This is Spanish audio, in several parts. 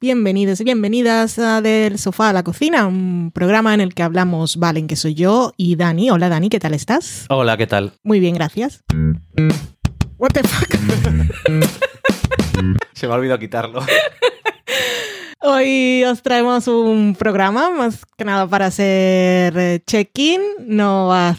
Bienvenidos y bienvenidas a Del Sofá a la Cocina, un programa en el que hablamos Valen, que soy yo, y Dani. Hola Dani, ¿qué tal estás? Hola, ¿qué tal? Muy bien, gracias. What the fuck? Se me ha olvidado quitarlo. Hoy os traemos un programa más que nada para hacer eh, check-in. No va a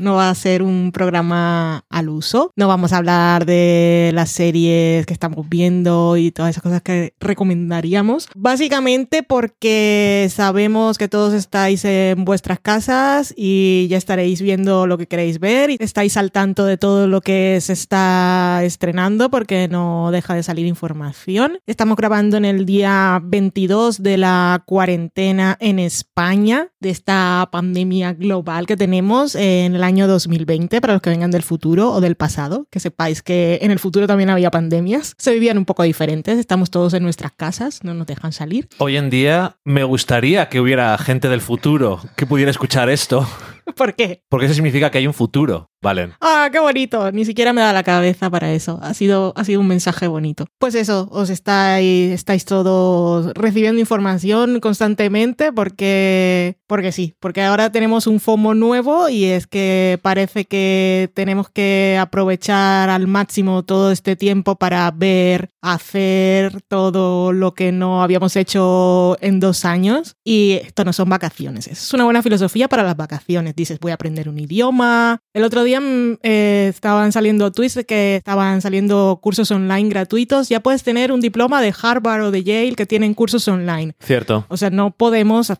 no va a ser un programa al uso. No vamos a hablar de las series que estamos viendo y todas esas cosas que recomendaríamos. Básicamente porque sabemos que todos estáis en vuestras casas y ya estaréis viendo lo que queréis ver y estáis al tanto de todo lo que se está estrenando porque no deja de salir información. Estamos grabando en el día 22 de la cuarentena en España, de esta pandemia global que tenemos en el año 2020, para los que vengan del futuro o del pasado, que sepáis que en el futuro también había pandemias, se vivían un poco diferentes, estamos todos en nuestras casas, no nos dejan salir. Hoy en día me gustaría que hubiera gente del futuro que pudiera escuchar esto. ¿Por qué? Porque eso significa que hay un futuro, ¿valen? Ah, qué bonito. Ni siquiera me da la cabeza para eso. Ha sido, ha sido un mensaje bonito. Pues eso, os estáis, estáis todos recibiendo información constantemente porque, porque sí, porque ahora tenemos un FOMO nuevo y es que parece que tenemos que aprovechar al máximo todo este tiempo para ver, hacer todo lo que no habíamos hecho en dos años. Y esto no son vacaciones. Es una buena filosofía para las vacaciones dices, voy a aprender un idioma. El otro día eh, estaban saliendo tweets de que estaban saliendo cursos online gratuitos. Ya puedes tener un diploma de Harvard o de Yale que tienen cursos online. Cierto. O sea, no podemos,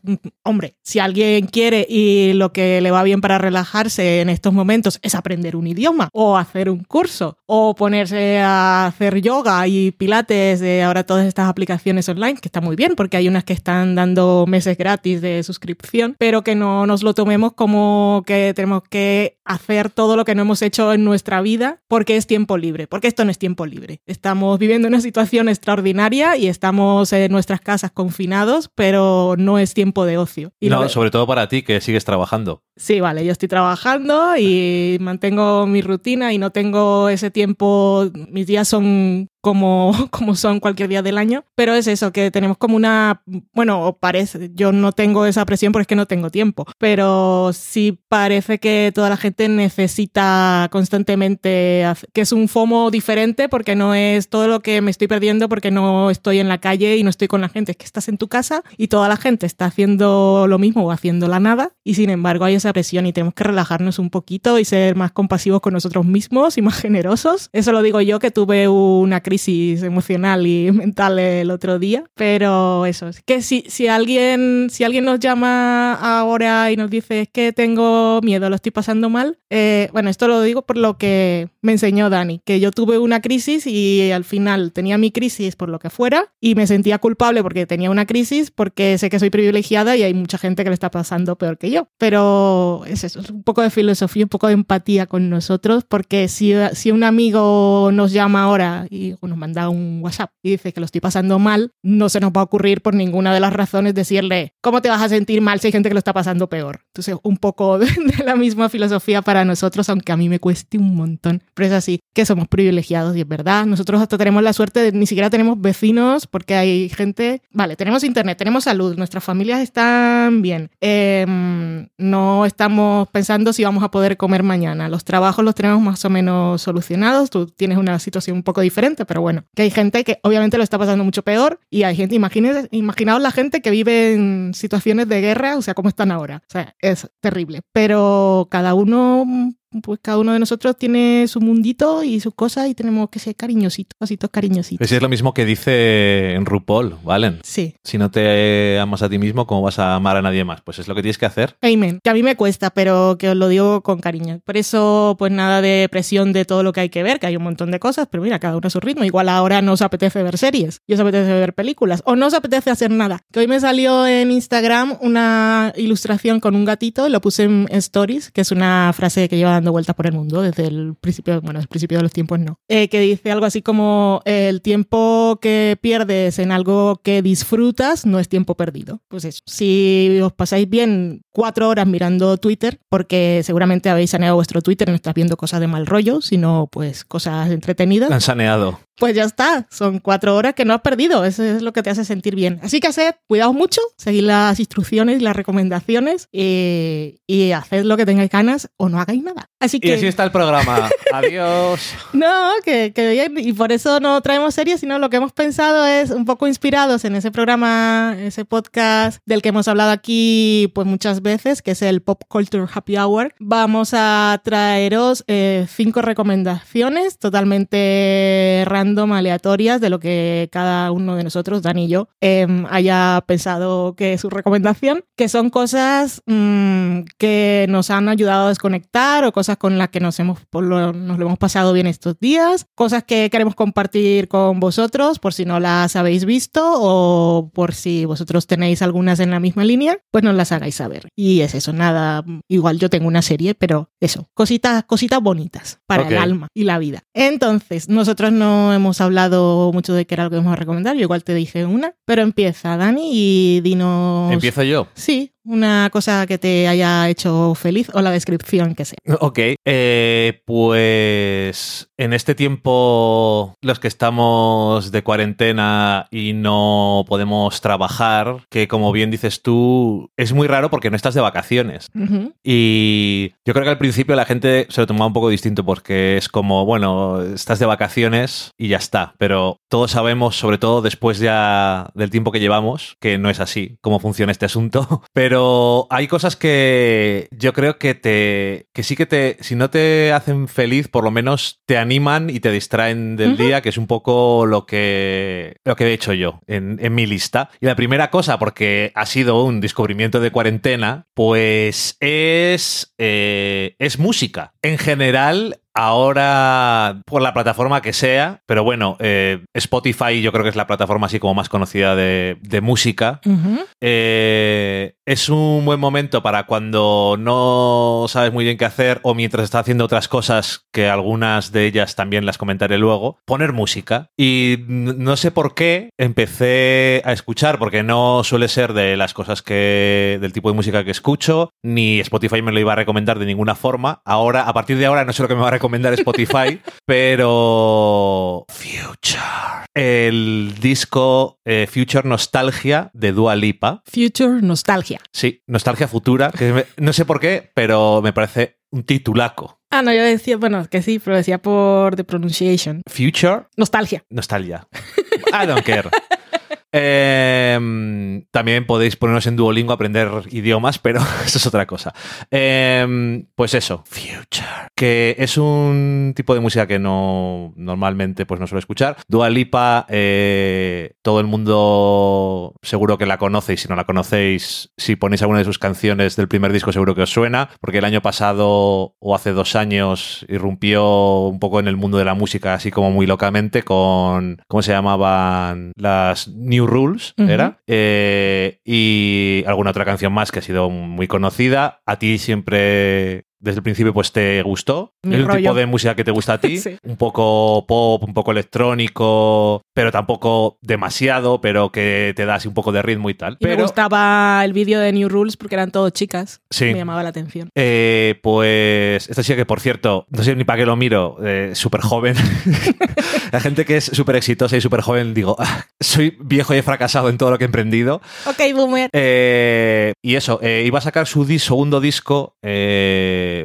hombre, si alguien quiere y lo que le va bien para relajarse en estos momentos es aprender un idioma o hacer un curso o ponerse a hacer yoga y pilates de ahora todas estas aplicaciones online, que está muy bien porque hay unas que están dando meses gratis de suscripción, pero que no nos lo tomemos como que tenemos que hacer todo lo que no hemos hecho en nuestra vida porque es tiempo libre, porque esto no es tiempo libre. Estamos viviendo una situación extraordinaria y estamos en nuestras casas confinados, pero no es tiempo de ocio. Y no, sobre todo para ti que sigues trabajando. Sí, vale, yo estoy trabajando y mantengo mi rutina y no tengo ese tiempo, mis días son como, como son cualquier día del año, pero es eso, que tenemos como una, bueno, parece, yo no tengo esa presión porque es que no tengo tiempo, pero sí parece que toda la gente necesita constantemente, que es un FOMO diferente porque no es todo lo que me estoy perdiendo porque no estoy en la calle y no estoy con la gente, es que estás en tu casa y toda la gente está haciendo lo mismo o haciendo la nada y sin embargo hay esa presión y tenemos que relajarnos un poquito y ser más compasivos con nosotros mismos y más generosos. Eso lo digo yo que tuve una crisis crisis emocional y mental el otro día, pero eso, es que si, si, alguien, si alguien nos llama ahora y nos dice es que tengo miedo, lo estoy pasando mal, eh, bueno, esto lo digo por lo que me enseñó Dani, que yo tuve una crisis y al final tenía mi crisis por lo que fuera y me sentía culpable porque tenía una crisis porque sé que soy privilegiada y hay mucha gente que le está pasando peor que yo, pero es eso, es un poco de filosofía, un poco de empatía con nosotros, porque si, si un amigo nos llama ahora y nos manda un WhatsApp y dice que lo estoy pasando mal, no se nos va a ocurrir por ninguna de las razones decirle, ¿cómo te vas a sentir mal si hay gente que lo está pasando peor? Entonces, un poco de, la misma filosofía para nosotros, aunque a mí me cueste un montón. Pero es así, que somos privilegiados y es verdad. Nosotros hasta tenemos la suerte de ni siquiera tenemos vecinos porque hay gente, vale, tenemos internet, tenemos salud, nuestras familias están bien. Em, no estamos pensando si vamos a poder comer mañana. Los trabajos los tenemos más o menos solucionados. Tú tienes una situación un poco diferente, pero bueno, que hay gente que obviamente lo está pasando mucho peor y hay gente, imagínense, imaginaos la gente que vive en situaciones de guerra, o sea, cómo están ahora. O sea, es terrible. Pero cada uno pues cada uno de nosotros tiene su mundito y sus cosas y tenemos que ser cariñositos, cositos cariñositos. es lo mismo que dice en RuPaul, ¿valen? Sí. Si no te amas a ti mismo, ¿cómo vas a amar a nadie más? Pues es lo que tienes que hacer. Amen. Que a mí me cuesta, pero que os lo digo con cariño. Por eso, pues nada de presión de todo lo que hay que ver, que hay un montón de cosas, pero mira, cada uno a su ritmo. Igual ahora no os apetece ver series, y os apetece ver películas, o no os apetece hacer nada. Que hoy me salió en Instagram una ilustración con un gatito, lo puse en Stories, que es una frase que lleva dando vueltas por el mundo desde el principio, bueno, el principio de los tiempos no, eh, que dice algo así como el tiempo que pierdes en algo que disfrutas no es tiempo perdido. Pues eso, si os pasáis bien cuatro horas mirando Twitter, porque seguramente habéis saneado vuestro Twitter no estás viendo cosas de mal rollo, sino pues cosas entretenidas. Han saneado. Pues ya está. Son cuatro horas que no has perdido. Eso es lo que te hace sentir bien. Así que haced, cuidado mucho, seguid las instrucciones y las recomendaciones y, y haced lo que tengáis ganas o no hagáis nada. Así que... Y así está el programa. Adiós. No, que, que bien. Y por eso no traemos series, sino lo que hemos pensado es un poco inspirados en ese programa, ese podcast del que hemos hablado aquí pues muchas veces, que es el Pop Culture Happy Hour. Vamos a traeros eh, cinco recomendaciones totalmente random, aleatorias, de lo que cada uno de nosotros, Dani y yo, em, haya pensado que es su recomendación, que son cosas mm, que nos han ayudado a desconectar o cosas con las que nos, hemos, lo- nos lo hemos pasado bien estos días, cosas que queremos compartir con vosotros por si no las habéis visto o por si vosotros tenéis algunas en la misma línea, pues nos las hagáis saber. Y es eso, nada, igual yo tengo una serie, pero eso, cositas, cositas bonitas para el Ok. alma y la vida. Entonces, nosotros no hemos hablado mucho de qué era lo que vamos a recomendar, yo igual te dije una, pero empieza Dani y dinos... Empiezo yo. Sí, una cosa que te haya hecho feliz o la descripción que sea. Ok, eh, pues en este tiempo los que estamos de cuarentena y no podemos trabajar, que como bien dices tú, es muy raro porque no estás de vacaciones. Y yo creo que al principio la gente se lo tomaba un poco distinto porque es como, bueno, estás de vacaciones y ya está. Pero todos sabemos, sobre todo después ya del tiempo que llevamos, que no es así cómo funciona este asunto. Pero hay cosas que yo creo que te, que sí que te, si no te hacen feliz, por lo menos te animan y te distraen del día, que es un poco lo que, lo que he hecho yo en, en mi lista. Y la primera cosa, porque ha sido un descubrimiento de cuarentena, pues es, eh, es música. En general, ahora por la plataforma que sea, pero bueno, eh, Spotify yo creo que es la plataforma así como más conocida de, de música. Eh, es un buen momento para cuando no sabes muy bien qué hacer o mientras estás haciendo otras cosas, que algunas de ellas también las comentaré luego, poner música. Y no sé por qué empecé a escuchar, porque no suele ser de las cosas que. del tipo de música que escucho, ni Spotify me lo iba a recomendar de ninguna forma. Ahora, a partir de ahora, no sé lo que me va a recomendar Spotify, pero. Future. El disco eh, Future Nostalgia de Dua Lipa. Future Nostalgia. Sí, Nostalgia Futura, que me- no sé por qué, pero me parece un titulaco. Ah, no, yo decía, bueno, que sí, pero decía por the pronunciation. Future Nostalgia. Nostalgia. I don't care. Em, también podéis ponernos en Duolingo a aprender idiomas, pero eso es otra cosa. Em, pues eso, Future. Que es un tipo de música que no normalmente pues no suelo escuchar. Dua Lipa, eh, todo el mundo seguro que la conoce y si no la conocéis, si ponéis alguna de sus canciones del primer disco seguro que os suena, porque el año pasado o hace dos años irrumpió un poco en el mundo de la música así como muy locamente con, ¿cómo se llamaban? Las New Rules. ¿era? Eh, y alguna otra canción más que ha sido muy conocida. A ti siempre... Desde el principio, pues te gustó. Mi es un rollo. tipo de música que te gusta a ti. Sí. Un poco pop, un poco electrónico, pero tampoco demasiado, pero que te da así un poco de ritmo y tal. Y me gustaba el vídeo de New Rules porque eran todos chicas. Sí. Me llamaba la atención. Eh, pues esta chica que, por cierto, no sé ni para qué lo miro, eh, súper joven. la gente que es súper exitosa y súper joven, digo, "Ah, soy viejo y he fracasado en todo lo que he emprendido. Ok, boomer. Eh, y eso, eh, iba a sacar su dis- segundo disco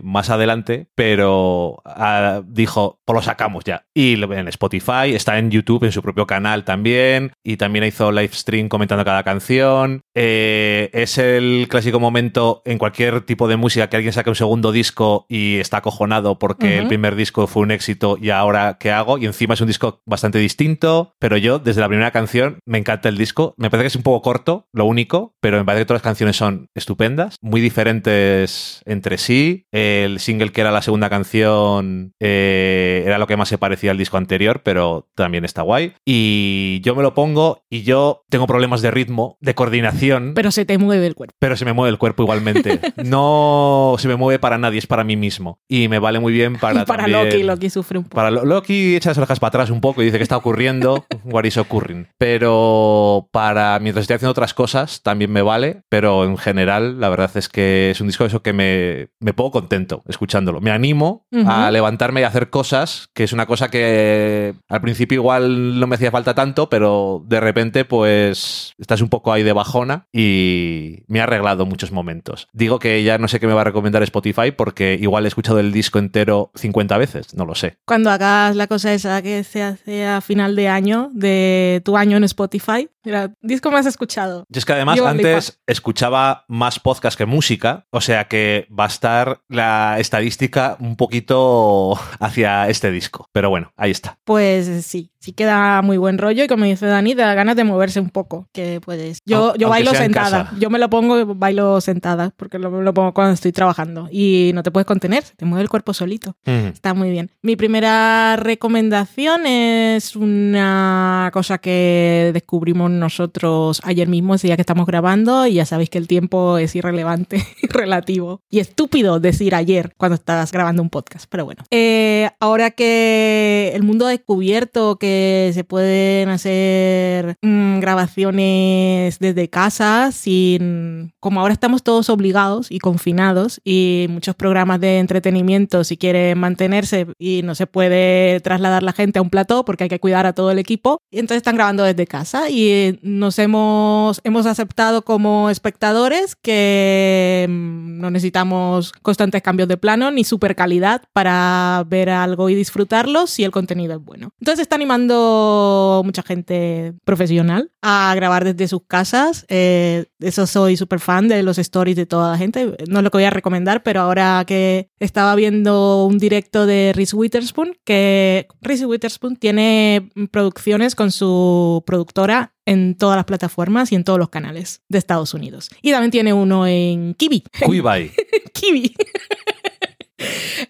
más adelante, pero ah, dijo, pues lo sacamos ya. Y en Spotify, está en YouTube, en su propio canal también, y también hizo live stream comentando cada canción. Eh, es el clásico momento en cualquier tipo de música que alguien saque un segundo disco y está acojonado porque el primer disco fue un éxito y ahora qué hago. Y encima es un disco bastante distinto, pero yo desde la primera canción me encanta el disco. Me parece que es un poco corto, lo único, pero me parece que todas las canciones son estupendas, muy diferentes entre sí. El single que era la segunda canción eh, era lo que más se parecía al disco anterior, pero también está guay. Y yo me lo pongo y yo tengo problemas de ritmo, de coordinación. Pero se te mueve el cuerpo. Pero se me mueve el cuerpo igualmente. no se me mueve para nadie, es para mí mismo. Y me vale muy bien para. Y para también- Loki, Loki sufre un poco. Para Lo- Loki echa las orejas para atrás un poco y dice que está ocurriendo, what is occurring. Pero para mientras estoy haciendo otras cosas también me vale, pero en general la verdad es que es un disco eso que me, me pongo contento escuchándolo. Me animo a levantarme y a hacer cosas, que es una cosa que al principio igual no me hacía falta tanto, pero de repente pues estás un poco ahí de bajona y me ha arreglado muchos momentos. Digo que ya no sé qué me va a recomendar Spotify porque igual he escuchado el disco entero 50 veces, no lo sé. Cuando hagas la cosa esa que se hace a final de año, de tu año en Spotify, mira, disco más escuchado. Y es que además Yo antes escuchaba más podcast que música, o sea que va a estar la estadística un poquito hacia este disco. Pero bueno, ahí está. Pues sí, sí queda muy buen rollo y como dice Dani, da ganas de moverse un poco, que puedes. Yo, yo bailo sentada, casa. yo me lo pongo y bailo sentada, porque lo, lo pongo cuando estoy trabajando y no te puedes contener, te mueve el cuerpo solito. Mm. Está muy bien. Mi primera recomendación es una cosa que descubrimos nosotros ayer mismo, ese día que estamos grabando, y ya sabéis que el tiempo es irrelevante y relativo. Y estúpido decir ayer cuando estás grabando un podcast, pero bueno. Eh, ahora que el mundo ha descubierto que se pueden hacer mm, grabaciones desde casa, sin. Como ahora estamos todos obligados y confinados, y muchos programas de entretenimiento, si quieren mantenerse y no se puede trasladar la gente a un plató porque hay que cuidar a todo el equipo, y entonces están grabando desde casa y nos hemos, hemos aceptado como espectadores que mm, no necesitamos constantes cambios de plano ni super calidad para ver algo y disfrutarlo si el contenido es bueno. Entonces está animando mucha gente profesional a grabar desde sus casas. Eh, eso soy súper fan de los stories de toda la gente. No es lo que voy a recomendar, pero ahora que estaba viendo un directo de Reese Witherspoon, que Reese Witherspoon tiene producciones con su productora en todas las plataformas y en todos los canales de Estados Unidos. Y también tiene uno en Kiwi. Quibai. Kiwi.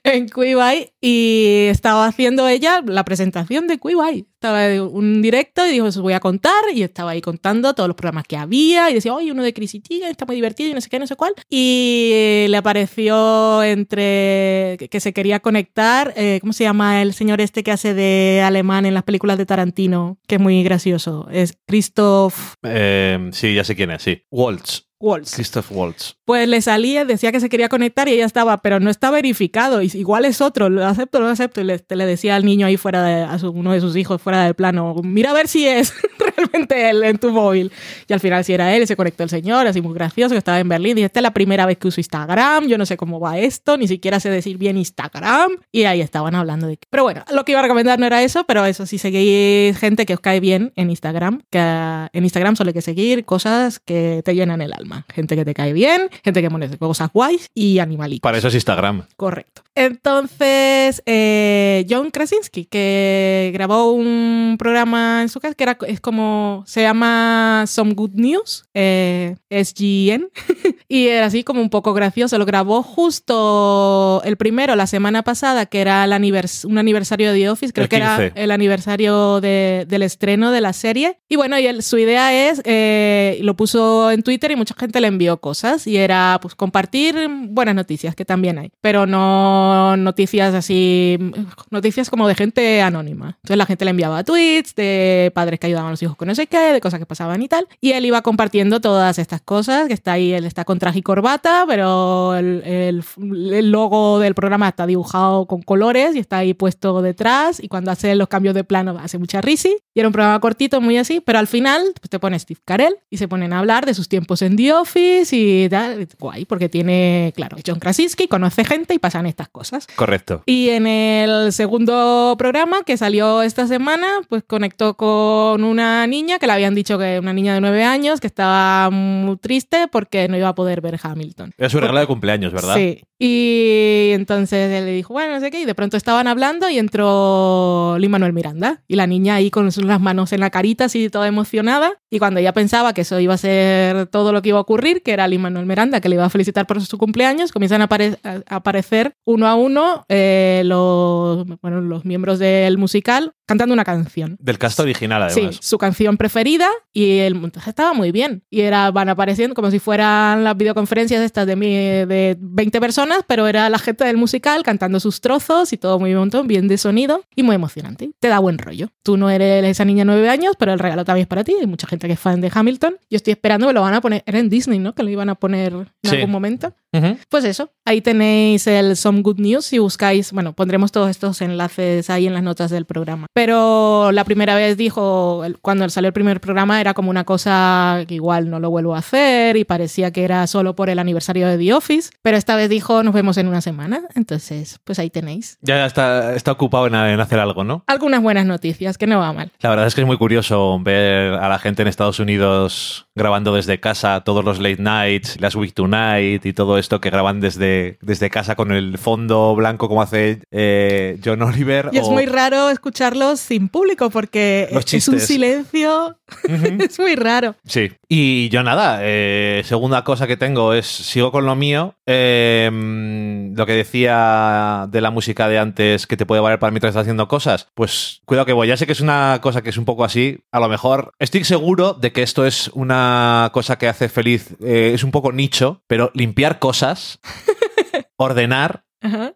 en Quibai y estaba haciendo ella la presentación de Quibai. Estaba en un directo y dijo, eso voy a contar y estaba ahí contando todos los programas que había y decía, oye, uno de Chrissy Teigen está muy divertido y no sé qué, no sé cuál. Y le apareció entre que- se quería conectar, eh, ¿cómo se llama el señor este que hace de alemán en las películas de Tarantino? Que es muy gracioso. Es Christoph Eh, sí, ya sé quién es, sí. Waltz. Waltz. Christoph Waltz. Pues le salía, decía que se quería conectar y ella estaba, pero no está verificado. Y igual es otro, lo acepto, lo acepto. Y le, le decía al niño ahí fuera de, a su- uno de sus hijos fuera del plano, mira a ver si es realmente él en tu móvil. Y al final si era él, y se conectó el señor, así muy gracioso, que estaba en Berlín. Y esta es la primera vez que uso Instagram, yo no sé cómo va esto, ni siquiera sé decir bien Instagram. Y ahí estaban hablando de... Pero bueno, lo que iba a recomendar no era eso, pero eso, si seguís gente que os cae bien en Instagram, que en Instagram solo hay que seguir cosas que te llenan el alma. Gente que te cae bien, gente que pone cosas guays y animalitos. Para eso es Instagram. Correcto. Entonces, eh, John Krasinski, que grabó un programa en su casa que era, es como, se llama Some Good News, eh, SGN, y era así como un poco gracioso. Lo grabó justo el primero, la semana pasada, que era el anivers- un aniversario de The Office, creo que era 15. el aniversario de- del estreno de la serie. Y bueno, y él- su idea es, eh, lo puso en Twitter y mucha gente le envió cosas y era pues compartir buenas noticias, que también hay, pero no noticias así, noticias como de gente anónima. Entonces la gente le enviaba tweets de padres que ayudaban a los hijos con no sé qué, de cosas que pasaban y tal, y él iba compartiendo todas estas cosas, que está ahí, él está con traje y corbata, pero el, el- el logo del programa está dibujado con colores y está ahí puesto detrás, y cuando hace los cambios de plano hace mucha risi, y era un programa cortito, muy así, pero al final pues, te pone Steve Carell y se ponen a hablar de sus tiempos en The Office y tal, guay, porque tiene, claro, John Krasinski, conoce gente y pasan estas cosas. Correcto. Y en el segundo programa que salió esta semana, pues conectó con una niña que le habían dicho que una niña de nueve años que estaba muy triste porque no iba a poder ver Hamilton. Era su regalo de cumpleaños, ¿verdad? Sí. Y entonces él le dijo, bueno, no sé qué, y de pronto estaban hablando y entró Lin Manuel Miranda. Y la niña ahí con las manos en la carita, así toda emocionada. Y cuando ella pensaba que eso iba a ser todo lo que iba a ocurrir, que era Lin Manuel Miranda, que le iba a felicitar por su cumpleaños, comienzan a, aparecer uno a uno eh, los, bueno, los miembros del musical cantando una canción. Del cast original, además. Sí, su canción preferida y el montaje estaba muy bien. Y era, van apareciendo como si fueran las videoconferencias estas de, de 20 personas pero era la gente del musical cantando sus trozos y todo muy montón, bien de sonido y muy emocionante. Te da buen rollo. Tú no eres esa niña de nueve años, pero el regalo también es para ti. Hay mucha gente que es fan de Hamilton. Yo estoy esperando que lo van a poner. Era en Disney, ¿no? Que lo iban a poner en algún momento. Pues eso, ahí tenéis el Some Good News si buscáis, bueno, pondremos todos estos enlaces ahí en las notas del programa. Pero la primera vez dijo, cuando salió el primer programa era como una cosa que igual no lo vuelvo a hacer y parecía que era solo por el aniversario de The Office, pero esta vez dijo, nos vemos en una semana, entonces pues ahí tenéis. Ya está, está ocupado en, en hacer algo, ¿no? Algunas buenas noticias, que no va mal. La verdad es que es muy curioso ver a la gente en Estados Unidos grabando desde casa todos los late nights, las week to night y todo esto que graban desde, desde casa con el fondo blanco como hace eh, John Oliver. Y es muy raro escucharlos sin público porque es un silencio. es muy raro. Sí. Y yo nada, eh, segunda cosa que tengo es, sigo con lo mío. Em, lo que decía de la música de antes que te puede valer para mientras estás haciendo cosas, pues cuidado que voy. Ya sé que es una cosa que es un poco así. A lo mejor estoy seguro de que esto es una cosa que hace feliz. Eh, es un poco nicho, pero limpiar cosas, ordenar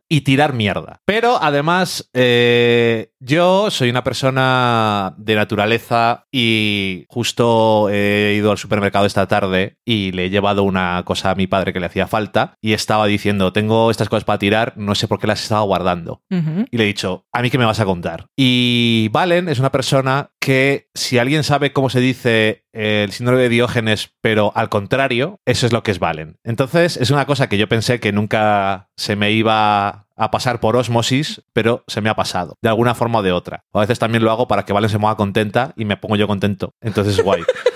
y tirar mierda. Pero además, eh, yo soy una persona de naturaleza y justo he ido al supermercado esta tarde y le he llevado una cosa a mi padre que le hacía falta y estaba diciendo, tengo estas cosas para tirar, no sé por qué las estaba guardando. Y le he dicho, ¿a mí qué me vas a contar? Y Valen es una persona que si alguien sabe cómo se dice el síndrome de Diógenes, pero al contrario, eso es lo que es Valen. Entonces, es una cosa que yo pensé que nunca se me iba a pasar por osmosis, pero se me ha pasado, de alguna forma o de otra. A veces también lo hago para que Valen se mueva contenta y me pongo yo contento. Entonces es guay.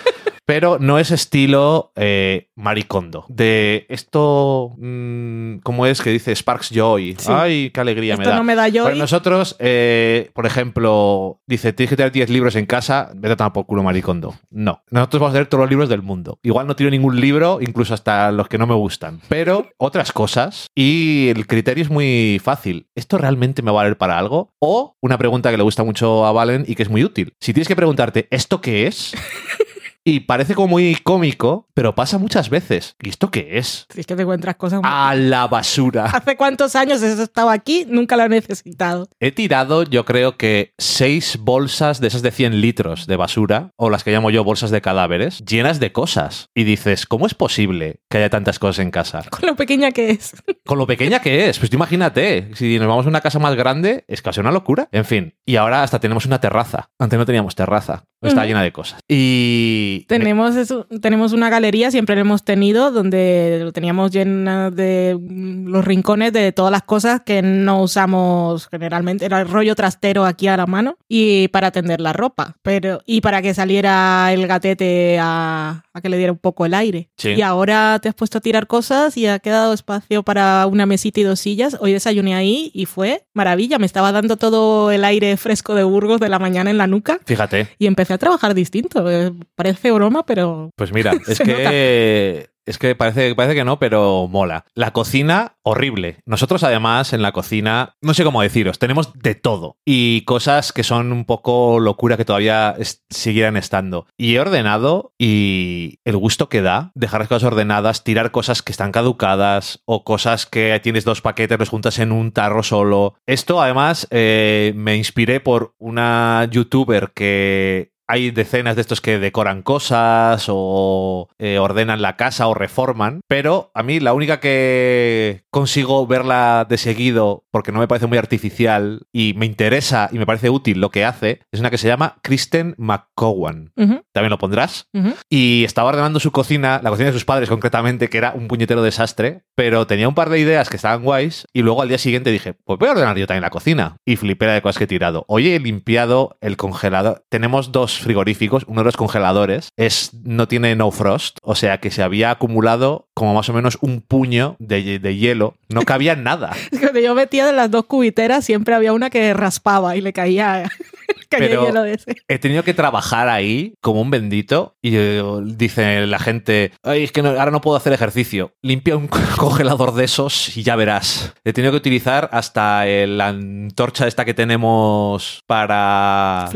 pero no es estilo eh, maricondo. De esto, mm, ¿cómo es que dice Sparks Joy? Ay, qué alegría esto me da. no me da joy. Nosotros, eh, por ejemplo, dice, tienes que tener 10 libros en casa, vete a por culo maricondo. No, nosotros vamos a tener todos los libros del mundo. Igual no tiro ningún libro, incluso hasta los que no me gustan, pero otras cosas. Y el criterio es muy fácil. ¿Esto realmente me va a valer para algo? O una pregunta que le gusta mucho a Valen y que es muy útil. Si tienes que preguntarte, ¿esto qué es? Y parece como muy cómico, pero pasa muchas veces. ¿Y esto qué es? Es que te encuentras cosas... A la basura. ¿Hace cuántos años eso estaba aquí? Nunca lo he necesitado. He tirado, yo creo que seis bolsas de esas de 100 litros de basura, o las que llamo yo bolsas de cadáveres, llenas de cosas. Y dices, ¿cómo es posible que haya tantas cosas en casa? Con lo pequeña que es. Con lo pequeña que es. Pues imagínate, si nos vamos a una casa más grande, es casi una locura. En fin, y ahora hasta tenemos una terraza. Antes no teníamos terraza. Está llena de cosas. Y... Tenemos, eso, tenemos una galería, siempre la hemos tenido, donde lo teníamos llena de los rincones de todas las cosas que no usamos generalmente. Era el rollo trastero aquí a la mano y para tender la ropa. Pero, y para que saliera el gatete a, a que le diera un poco el aire. Sí. Y ahora te has puesto a tirar cosas y ha quedado espacio para una mesita y dos sillas. Hoy desayuné ahí y fue maravilla. Me estaba dando todo el aire fresco de Burgos de la mañana en la nuca. Fíjate. Y empecé a trabajar distinto. Eh, Parece broma, pero... Pues mira, es que... Es que parece, parece que no, pero mola. La cocina, horrible. Nosotros, además, en la cocina, no sé cómo deciros, tenemos de todo. Y cosas que son un poco locura que todavía es- siguieran estando. Y he ordenado y el gusto que da dejar las cosas ordenadas, tirar cosas que están caducadas o cosas que tienes dos paquetes, los juntas en un tarro solo. Esto, además, eh, me inspiré por una youtuber que hay decenas de estos que decoran cosas o eh, ordenan la casa o reforman, pero a mí la única que consigo verla de seguido porque no me parece muy artificial y me interesa y me parece útil lo que hace es una que se llama Kristen McCowan. También lo pondrás. Y estaba ordenando su cocina, la cocina de sus padres concretamente, que era un puñetero desastre, pero tenía un par de ideas que estaban guays y luego al día siguiente dije, pues voy a ordenar yo también la cocina. Y flipé de cosas que he tirado. Hoy he limpiado el congelador. Tenemos dos frigoríficos, uno de los congeladores, es, no tiene no frost, o sea que se había acumulado como más o menos un puño de, de hielo, no cabía nada. Cuando yo metía de las dos cubiteras, siempre había una que raspaba y le caía pero he tenido que trabajar ahí como un bendito y eh, dice la gente, Ay, es que ahora no puedo hacer ejercicio. Limpia un congelador de esos y ya verás. He tenido que utilizar hasta la antorcha esta que tenemos para,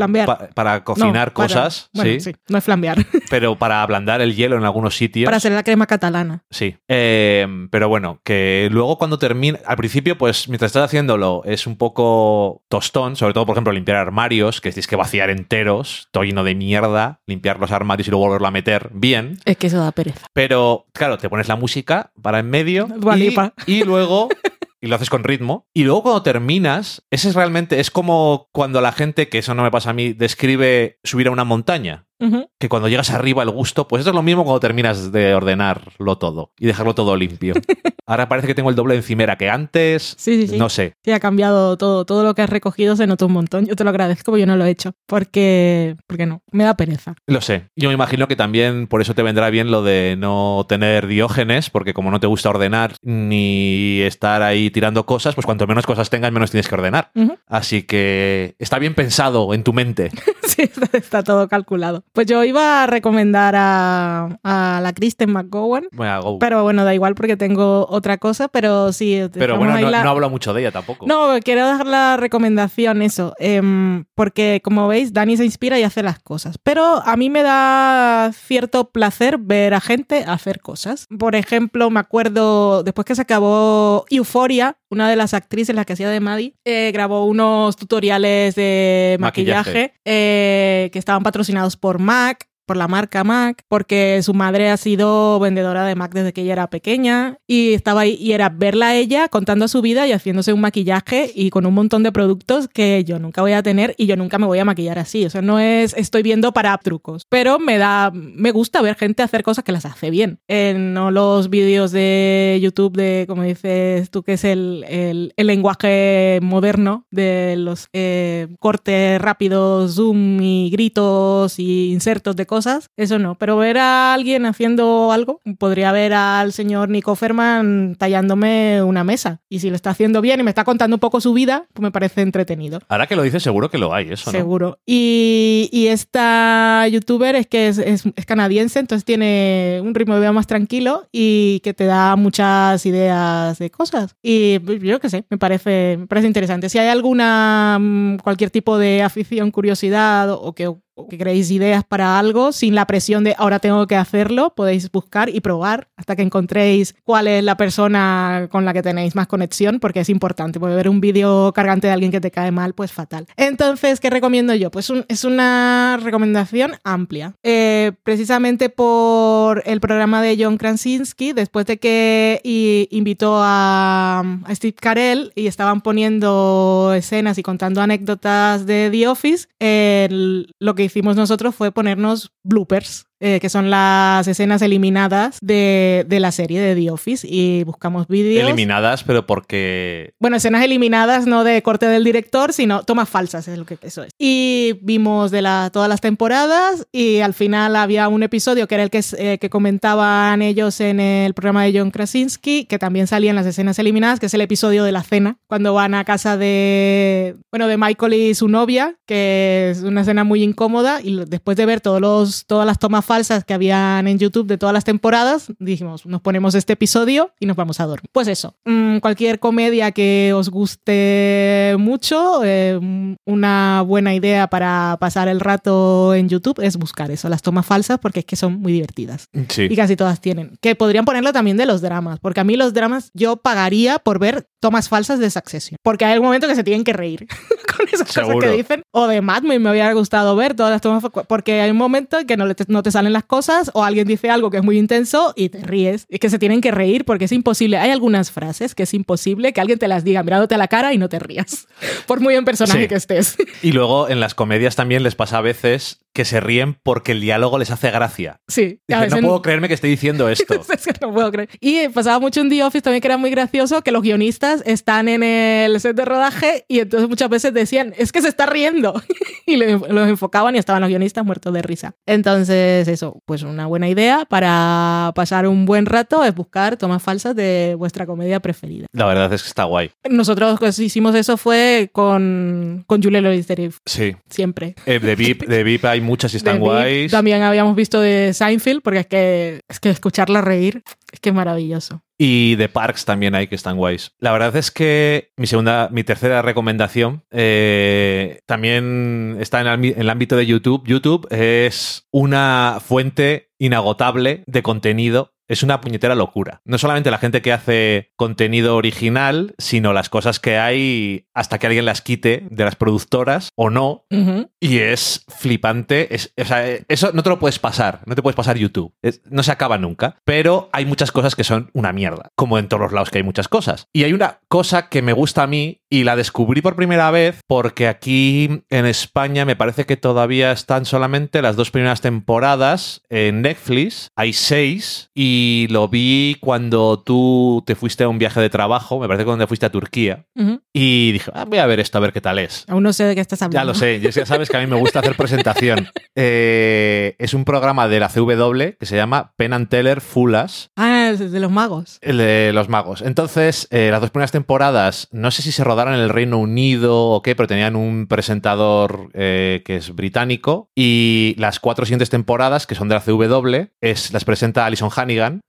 para cocinar cosas. sí. no es flambear. Pero para ablandar el hielo en algunos sitios. Para hacer la crema catalana. Sí. Eh, pero bueno, que luego cuando termina, al principio, pues mientras estás haciéndolo es un poco tostón, sobre todo, por ejemplo, limpiar armarios que tienes que vaciar enteros, todo lleno de mierda, limpiar los armarios y luego volverlo a meter bien. Es que eso da pereza. Pero, claro, te pones la música para en medio y, y luego y lo haces con ritmo. Y luego cuando terminas, ese es realmente, es como cuando la gente, que eso no me pasa a mí, describe subir a una montaña que cuando llegas arriba el gusto, pues eso es lo mismo cuando terminas de ordenarlo todo y dejarlo todo limpio. Ahora parece que tengo el doble de encimera que antes. Sí, sí, sí. No sé. Sí, ha cambiado todo. Todo lo que has recogido se nota un montón. Yo te lo agradezco, porque yo no lo he hecho. Porque, porque no, me da pereza. Lo sé. Yo me imagino que también por eso te vendrá bien lo de no tener diógenes, porque como no te gusta ordenar ni estar ahí tirando cosas, pues cuanto menos cosas tengas, menos tienes que ordenar. Así que está bien pensado en tu mente. sí, está todo calculado. Pues yo iba a recomendar a, la Kristen McGowan. pero bueno, da igual porque tengo otra cosa, pero sí. Pero bueno, no, hablo mucho de ella tampoco. No, quiero dejar la recomendación, eso. Em, porque como veis, Dani se inspira y hace las cosas. Pero a mí me da cierto placer ver a gente hacer cosas. Por ejemplo, me acuerdo, después que se acabó Euphoria, una de las actrices, la que hacía de Maddie, eh, grabó unos tutoriales de maquillaje, eh, que estaban patrocinados por Mac por la marca Mac, porque su madre ha sido vendedora de Mac desde que ella era pequeña y estaba ahí y era verla a ella contando su vida y haciéndose un maquillaje y con un montón de productos que yo nunca voy a tener y yo nunca me voy a maquillar así, o sea, no es estoy viendo para trucos, pero me da me gusta ver gente hacer cosas que las hace bien, no los vídeos de YouTube de como dices tú que es el, el, lenguaje moderno de los eh, cortes rápidos, zoom y gritos y insertos de cosas, eso no. Pero ver a alguien haciendo algo, podría ver al señor Nico Ferman tallándome una mesa. Y si lo está haciendo bien y me está contando un poco su vida, pues me parece entretenido. Ahora que lo dices, seguro que lo hay, eso, ¿no? Seguro. Y, y esta youtuber es que es, es, canadiense, entonces tiene un ritmo de vida más tranquilo y que te da muchas ideas de cosas. Y yo qué sé, me parece, me parece interesante. Si hay alguna, mm, cualquier tipo de afición, curiosidad o que que creéis ideas para algo sin la presión de ahora tengo que hacerlo, podéis buscar y probar hasta que encontréis cuál es la persona con la que tenéis más conexión, porque es importante, porque ver un vídeo cargante de alguien que te cae mal, pues fatal. Entonces, ¿qué recomiendo yo? Pues es una recomendación amplia. Eh, precisamente por el programa de John Krasinski, después de que invitó a, Steve Carell y estaban poniendo escenas y contando anécdotas de The Office, lo que hicimos nosotros fue ponernos bloopers eh, que son las escenas eliminadas de, de, la serie de The Office y buscamos vídeos. Eliminadas, pero porque... Bueno, escenas eliminadas no de corte del director, sino tomas falsas, es lo que eso es. Y vimos de la, todas las temporadas y al final había un episodio que era el que, eh, que comentaban ellos en el programa de John Krasinski, que también salían las escenas eliminadas, que es el episodio de la cena, cuando van a casa de, bueno, de Michael y su novia, que es una escena muy incómoda y después de ver todos los, todas las tomas falsas que habían en YouTube de todas las temporadas, dijimos, nos ponemos este episodio y nos vamos a dormir. Pues eso, mm, cualquier comedia que os guste mucho, eh, una buena idea para pasar el rato en YouTube es buscar eso, las tomas falsas, porque es que son muy divertidas. Y casi todas tienen. Que podrían ponerlo también de los dramas, porque a mí los dramas yo pagaría por ver tomas falsas de Succession, porque hay un momento que se tienen que reír con esas cosas que dicen. O de Mad Men me hubiera gustado ver todas las tomas, porque hay un momento en que no, no te sale salen las cosas o alguien dice algo que es muy intenso y te ríes. Es que se tienen que reír porque es imposible. Hay algunas frases que es imposible que alguien te las diga mirándote a la cara y no te rías, por muy en personaje que estés. Y luego en las comedias también les pasa a veces que se ríen porque el diálogo les hace gracia. Sí. a Dice, veces no puedo creerme que esté diciendo esto. es que no puedo creer. Y pasaba mucho en The Office también que era muy gracioso que los guionistas están en el set de rodaje y entonces muchas veces decían, es que se está riendo. y los enfocaban y estaban los guionistas muertos de risa. Entonces, eso, pues una buena idea para pasar un buen rato es buscar tomas falsas de vuestra comedia preferida. La verdad es que está guay. Nosotros pues, hicimos eso fue con, con Julia Louis-Dreyfus, Sí. siempre. Eh, de VIP, de VIP hay muchas y están guays. También habíamos visto de Seinfeld, porque es que, es que escucharla reír es que es maravilloso. Y de Parks también hay que están guays. La verdad es que mi segunda, mi tercera recomendación eh, también está en el, en el ámbito de YouTube. YouTube es una fuente inagotable de contenido. Es una puñetera locura. No solamente la gente que hace contenido original, sino las cosas que hay hasta que alguien las quite de las productoras o no. Y es flipante. Es, o sea, eso no te lo puedes pasar. No te puedes pasar YouTube. Es- no se acaba nunca. Pero hay muchas cosas que son una mierda. Como en todos los lados que hay muchas cosas. Y hay una cosa que me gusta a mí y la descubrí por primera vez porque aquí en España me parece que todavía están solamente las dos primeras temporadas en Netflix. Hay seis. Y lo vi cuando tú te fuiste a un viaje de trabajo. Me parece que cuando fuiste a Turquía. Y dije, "Ah, voy a ver esto, a ver qué tal es. Aún no sé de qué estás hablando. Ya lo sé, ya sabes que a mí me gusta hacer presentación. Eh, es un programa de la CW que se llama Penn and Teller Fulas, Ah, de los magos. el de los magos. Entonces, eh, las dos primeras temporadas, no sé si se rodaron en el Reino Unido o qué, pero tenían un presentador eh, que es británico. Y las cuatro siguientes temporadas, que son de la CW, es, las presenta Alison Hannigan.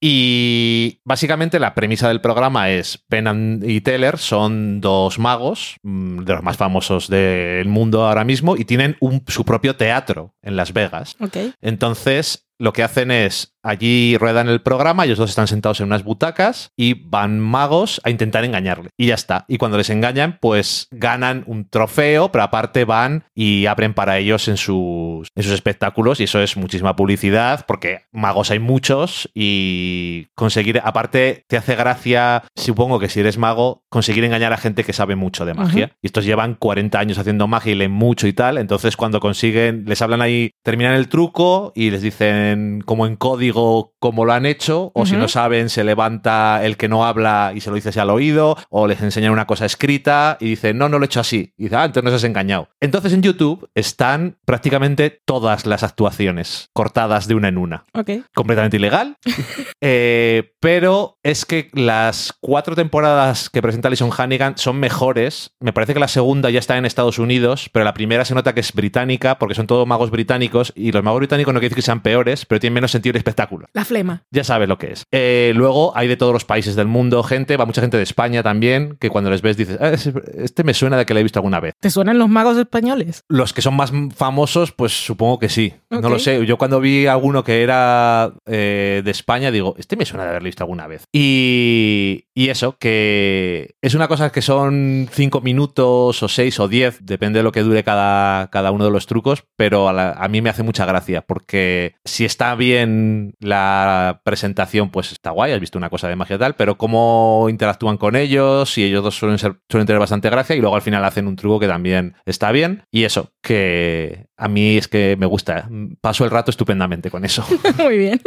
Y básicamente la premisa del programa es Penn y Teller son dos magos, mm, de los más famosos del mundo ahora mismo, y tienen un- su propio teatro en Las Vegas. Ok. Entonces, lo que hacen es, allí ruedan el programa, ellos dos están sentados en unas butacas y van magos a intentar engañarle. Y ya está. Y cuando les engañan, pues ganan un trofeo, pero aparte van y abren para ellos en sus, en sus espectáculos y eso es muchísima publicidad porque magos hay muchos y conseguir, aparte te hace gracia, supongo que si eres mago, conseguir engañar a gente que sabe mucho de magia. Y estos llevan 40 años haciendo magia y leen mucho y tal, entonces cuando consiguen, les hablan ahí, terminan el truco y les dicen como en código cómo lo han hecho, o si no saben, se levanta el que no habla y se lo dice así al oído, o les enseñan una cosa escrita y dicen, no, no lo he hecho así. Y dice, ah, entonces nos has engañado. Entonces en YouTube están prácticamente todas las actuaciones cortadas de una en una Ok. completamente ilegal. Eh, pero es que las cuatro temporadas que presenta Alison Hannigan son mejores. Me parece que la segunda ya está en Estados Unidos, pero la primera se nota que es británica porque son todos magos británicos y los magos británicos no quiere decir que sean peores, pero tienen menos sentido de espectáculo. La flema. Ya sabes lo que es. Eh, luego hay de todos los países del mundo gente, va mucha gente de España también, que cuando les ves dices, "Ah, este me suena de que le he visto alguna vez. ¿Te suenan los magos españoles? Los que son más famosos, pues supongo que sí. No lo sé. Yo cuando vi alguno que era eh, de España, digo, este me suena de haberlo visto alguna vez. Y, y eso, que es una cosa que son cinco minutos o seis o diez, depende de lo que dure cada, cada uno de los trucos, pero a, la- a mí me hace mucha gracia, porque si está bien la presentación, pues está guay, has visto una cosa de magia tal, pero cómo interactúan con ellos y ellos dos suelen, ser, suelen tener bastante gracia y luego al final hacen un truco que también está bien. Y eso, que a mí es que me gusta, paso el rato estupendamente con eso. Muy bien.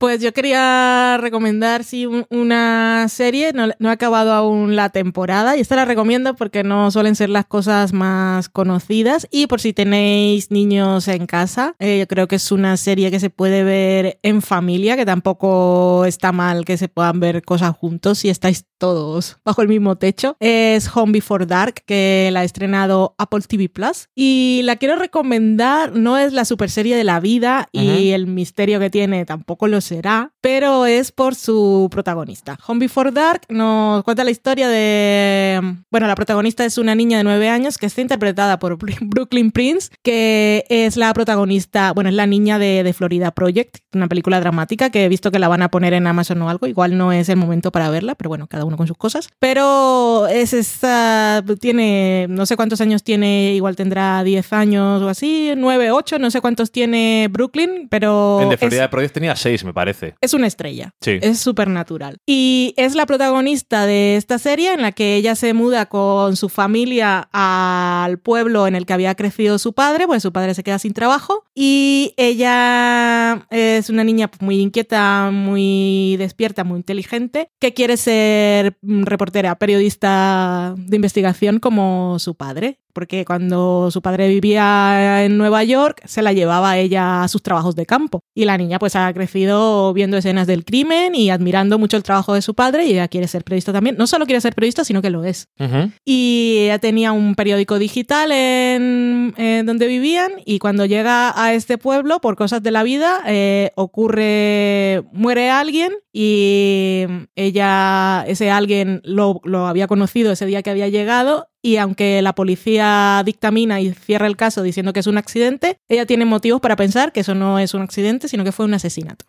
Pues yo quería recomendar, sí, un- una serie. No, no he acabado aún la temporada y esta la recomiendo porque no suelen ser las cosas más conocidas. Y por si tenéis niños en casa, eh, yo creo que es una serie que se puede ver en familia, que tampoco está mal que se puedan ver cosas juntos si estáis todos bajo el mismo techo. Es Home Before Dark, que la ha estrenado Apple TV Plus. Y la quiero recomendar, no es la super serie de la vida y el misterio que tiene tampoco lo será, pero es por su protagonista. Home Before Dark nos cuenta la historia de. Bueno, la protagonista es una niña de 9 años que está interpretada por Brooklyn Prince, que es la protagonista, bueno, es la niña de, de Florida Project, una película dramática que he visto que la van a poner en Amazon o algo. Igual no es el momento para verla, pero bueno, cada uno con sus cosas. Pero es esta. Tiene. No sé cuántos años tiene, igual tendrá 10 años o así, 9, 8, no sé cuántos tiene Brooklyn, pero. De es- Florida Project tenía seis, me parece. Es una estrella. Sí. Es supernatural. Y es la protagonista de esta serie en la que ella se muda con su familia al pueblo en el que había crecido su padre, pues su padre se queda sin trabajo. Y ella es una niña muy inquieta, muy despierta, muy inteligente, que quiere ser reportera, periodista de investigación como su padre porque cuando su padre vivía en Nueva York se la llevaba ella a sus trabajos de campo y la niña pues ha crecido viendo escenas del crimen y admirando mucho el trabajo de su padre y ella quiere ser periodista también, no solo quiere ser periodista sino que lo es. Ujú. Y ella tenía un periódico digital en, en donde vivían y cuando llega a este pueblo, por cosas de la vida, eh, ocurre, muere alguien y ella, ese alguien lo, lo había conocido ese día que había llegado y aunque la policía dictamina y cierra el caso diciendo que es un accidente, ella tiene motivos para pensar que eso no es un accidente, sino que fue un asesinato.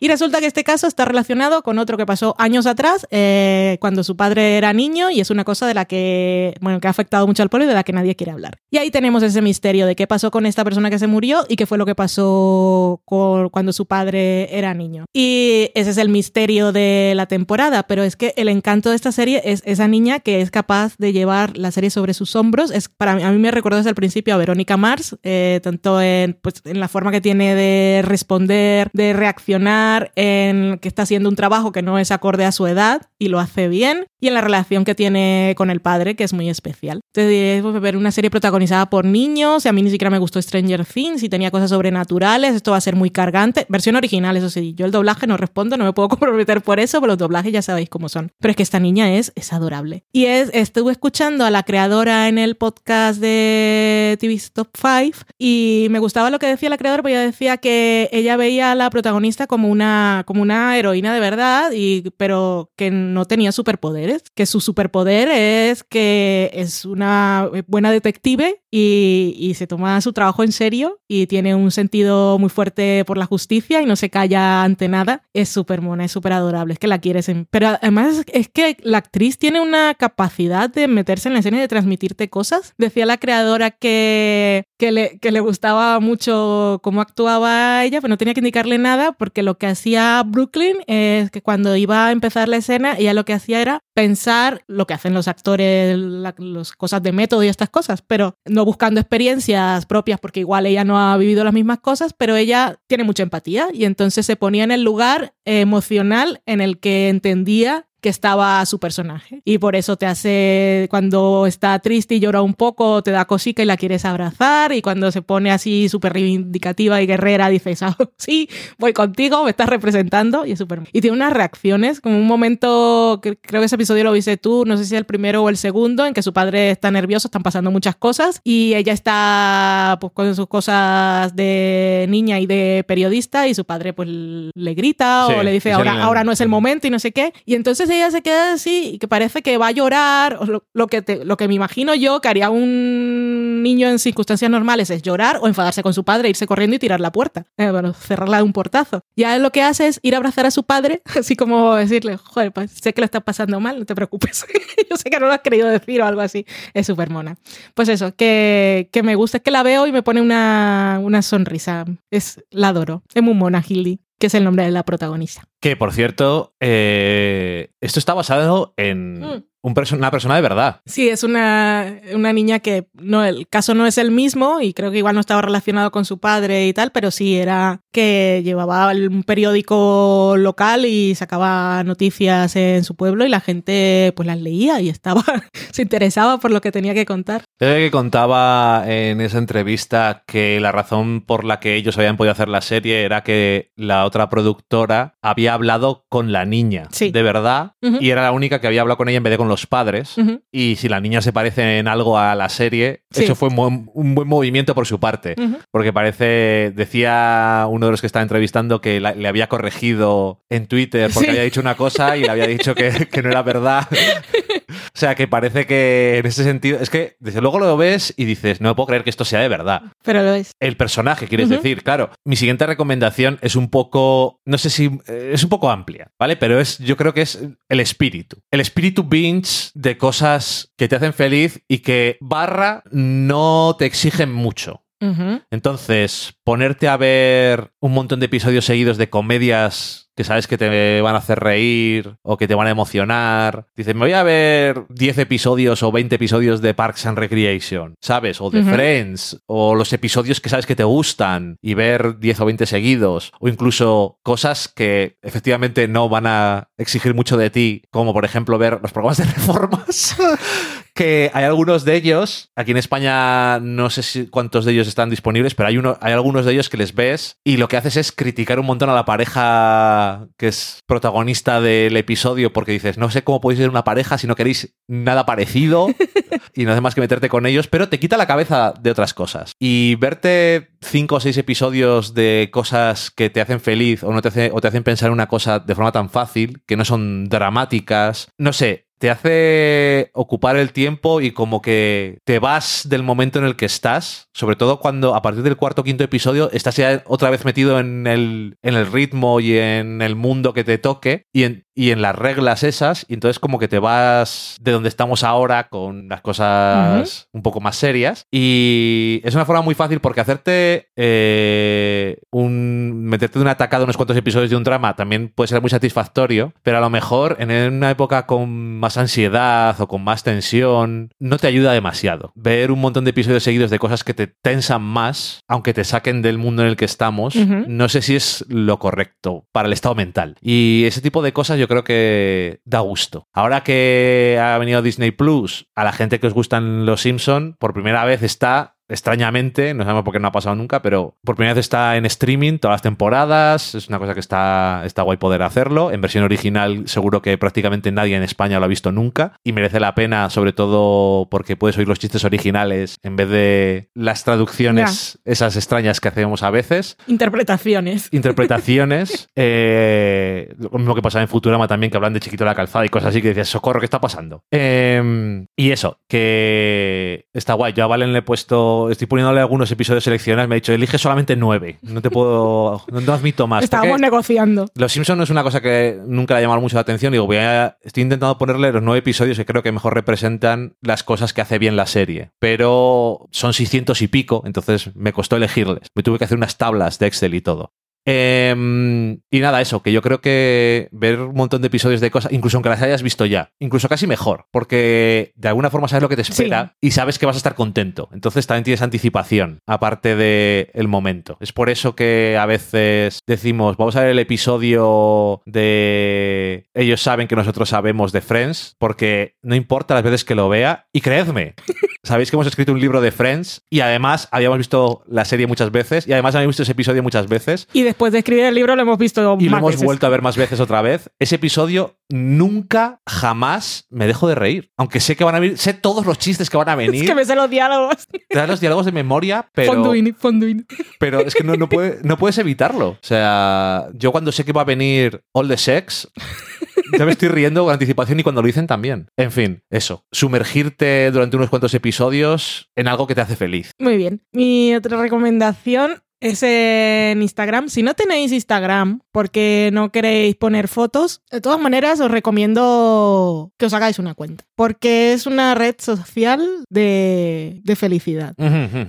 Y resulta que este caso está relacionado con otro que pasó años atrás, eh, cuando su padre era niño, y es una cosa de la que, bueno, que ha afectado mucho al pueblo y de la que nadie quiere hablar. Y ahí tenemos ese misterio de qué pasó con esta persona que se murió y qué fue lo que pasó cuando su padre era niño. Y ese es el misterio de la temporada, pero es que el encanto de esta serie es esa niña que es capaz de llevar la serie sobre sus hombros. Es, para mí, a mí me recordó desde el principio a Verónica Mars, eh, tanto en, pues, en la forma que tiene de responder, de reaccionar, en que está haciendo un trabajo que no es acorde a su edad y lo hace bien, y en la relación que tiene con el padre, que es muy especial. Entonces, pues, ver una serie protagonizada por niños, y a mí ni siquiera me gustó Stranger Things, y tenía cosas sobrenaturales, esto va a ser muy cargante. Versión original, eso sí, yo el doblaje no respondo, no me puedo comprometer por eso, pero los doblajes ya sabéis cómo son. Pero es que esta niña es, es adorable. Y es, estuve escuchando a la creadora en el podcast de TV Top 5 y me gustaba lo que decía la creadora, porque ella decía que ella veía a la protagonista como una, como una heroína de verdad, y, pero que no tenía superpoderes, que su superpoder es que es una buena detective y, se toma su trabajo en serio y tiene un sentido muy fuerte por la justicia y no se calla ante nada. Es súper mona, es súper adorable, es que la quieres. Pero además es que la actriz tiene una capacidad de meterse en la escena y de transmitirte cosas. Decía la creadora que, que, le, que le gustaba mucho cómo actuaba ella, pero no tenía que indicarle nada porque lo que hacía Brooklyn es que cuando iba a empezar la escena, ella lo que hacía era pensar lo que hacen los actores, la- las cosas de método y estas cosas, pero no buscando experiencias propias porque igual ella no ha vivido las mismas cosas, pero ella tiene mucha empatía y entonces se ponía en el lugar emocional en el que entendía que estaba su personaje. Y por eso te hace, cuando está triste y llora un poco, te da cosica y la quieres abrazar. Y cuando se pone así súper reivindicativa y guerrera, dices, "Ah, sí, voy contigo, me estás representando. Y es súper... Y tiene unas reacciones, como un momento, que creo que ese episodio lo viste tú, no sé si el primero o el segundo, en que su padre está nervioso, están pasando muchas cosas. Y ella está pues, con sus cosas de niña y de periodista y su padre pues le grita Sí, o le dice, ahora, ahora no es el momento y no sé qué. Y entonces ella se queda así y que parece que va a llorar. Lo, que te- lo que me imagino yo que haría un niño en circunstancias normales es llorar o enfadarse con su padre, irse corriendo y tirar la puerta. Eh, bueno, cerrarla de un portazo. Ya lo que hace es ir a abrazar a su padre, así como decirle, joder, pues sé que lo estás pasando mal, no te preocupes. yo sé que no lo has querido decir o algo así. Es súper mona. Pues eso, que, que me gusta, es que la veo y me pone una, una sonrisa. Es, la adoro. Es muy mona, Hildy, que es el nombre de la protagonista. Que, por cierto, eh, esto está basado en Mm. un perso- una persona de verdad. Sí, es una, una niña que no, el caso no es el mismo y creo que igual no estaba relacionado con su padre y tal, pero sí era que llevaba un periódico local y sacaba noticias en su pueblo y la gente pues las leía y estaba, se interesaba por lo que tenía que contar. Creo que contaba en esa entrevista que la razón por la que ellos habían podido hacer la serie era que la otra productora había hablado con la niña Sí. de verdad Ujú. y era la única que había hablado con ella en vez de con los padres. Ujú. Y si la niña se parece en algo a la serie, Sí. eso fue un buen, un buen movimiento por su parte. Ujú. Porque parece, decía uno de los que estaba entrevistando que la- le había corregido en Twitter porque Sí. había dicho una cosa y le había dicho que, que no era verdad. O sea, que parece que en ese sentido, es que desde luego lo ves y dices, no puedo creer que esto sea de verdad. Pero lo es. El personaje, quieres decir, claro. Mi siguiente recomendación es un poco, no sé si, eh, es un poco amplia, ¿vale? Pero es, yo creo que es el espíritu. El espíritu binge de cosas que te hacen feliz y que barra no te exigen mucho. Entonces, ponerte a ver un montón de episodios seguidos de comedias que sabes que te van a hacer reír o que te van a emocionar. Dices, me voy a ver 10 episodios o 20 episodios de Parks and Recreation, ¿sabes? O de. Friends, o los episodios que sabes que te gustan y ver 10 o 20 seguidos, o incluso cosas que efectivamente no van a exigir mucho de ti, como por ejemplo ver los programas de reformas. Que hay algunos de ellos, aquí en España no sé si cuántos de ellos están disponibles, pero hay, uno, hay algunos de ellos que les ves y lo que haces es criticar un montón a la pareja que es protagonista del episodio porque dices, no sé cómo podéis ser una pareja si no queréis nada parecido y no hace más que meterte con ellos, pero te quita la cabeza de otras cosas. Y verte cinco o seis episodios de cosas que te hacen feliz o, no te, hace- o te hacen pensar en una cosa de forma tan fácil, que no son dramáticas, no sé, te hace ocupar el tiempo y como que te vas del momento en el que estás, sobre todo cuando a partir del cuarto o quinto episodio estás ya otra vez metido en el, en el ritmo y en el mundo que te toque y en, y en las reglas esas, y entonces como que te vas de donde estamos ahora con las cosas un poco más serias. Y es una forma muy fácil porque hacerte eh, un. meterte de una atacada unos cuantos episodios de un drama también puede ser muy satisfactorio, pero a lo mejor en una época con más ansiedad o con más tensión, no te ayuda demasiado. Ver un montón de episodios seguidos de cosas que te tensan más, aunque te saquen del mundo en el que estamos, no sé si es lo correcto para el estado mental. Y ese tipo de cosas yo creo que da gusto. Ahora que ha venido Disney Plus, a la gente que os gustan los Simpson, por primera vez está extrañamente, no sabemos por qué no ha pasado nunca, pero por primera vez está en streaming todas las temporadas, es una cosa que está, está guay poder hacerlo, en versión original seguro que prácticamente nadie en España lo ha visto nunca y merece la pena sobre todo porque puedes oír los chistes originales en vez de las traducciones esas extrañas que hacemos a veces Interpretaciones. interpretaciones. eh, lo mismo que pasa en Futurama también, que hablan de chiquito la calzada y cosas así, que dices, socorro, ¿qué está pasando? Eh, y eso, que está guay. Yo a Valen le he puesto, estoy poniéndole algunos episodios seleccionados, me ha dicho, elige solamente nueve. No te puedo, no, no admito más. Estábamos negociando. Los Simpsons no es una cosa que nunca le ha llamado mucho la atención. Digo, voy a, estoy intentando ponerle los nueve episodios que creo que mejor representan las cosas que hace bien la serie. Pero son 600 y pico, entonces me costó elegirles. Me tuve que hacer unas tablas de Excel y todo. Eh, y nada, eso, que yo creo que ver un montón de episodios de cosas, incluso aunque las hayas visto ya, incluso casi mejor, porque de alguna forma sabes lo que te espera y sabes que vas a estar contento. Entonces también tienes anticipación, aparte del el momento. Es por eso que a veces decimos, vamos a ver el episodio de ellos saben que nosotros sabemos de Friends, porque no importa las veces que lo vea, y creedme, sabéis que hemos escrito un libro de Friends y además habíamos visto la serie muchas veces y además habíamos visto ese episodio muchas veces Y después de escribir el libro lo hemos visto y lo más hemos veces. vuelto a ver más veces otra vez. Ese episodio nunca, jamás me dejo de reír. Aunque sé que van a venir, sé todos los chistes que van a venir. Es que me sé los diálogos. Te dan los diálogos de memoria, pero, Fonduini, Fonduini. pero es que no, no, puede- no puedes evitarlo. O sea, yo cuando sé que va a venir All the Sex, ya me estoy riendo con anticipación y cuando lo dicen también. En fin, eso. Sumergirte durante unos cuantos episodios en algo que te hace feliz. Muy bien. Mi otra recomendación es en Instagram. Si no tenéis Instagram porque no queréis poner fotos, de todas maneras os recomiendo que os hagáis una cuenta. Porque es una red social de, de felicidad.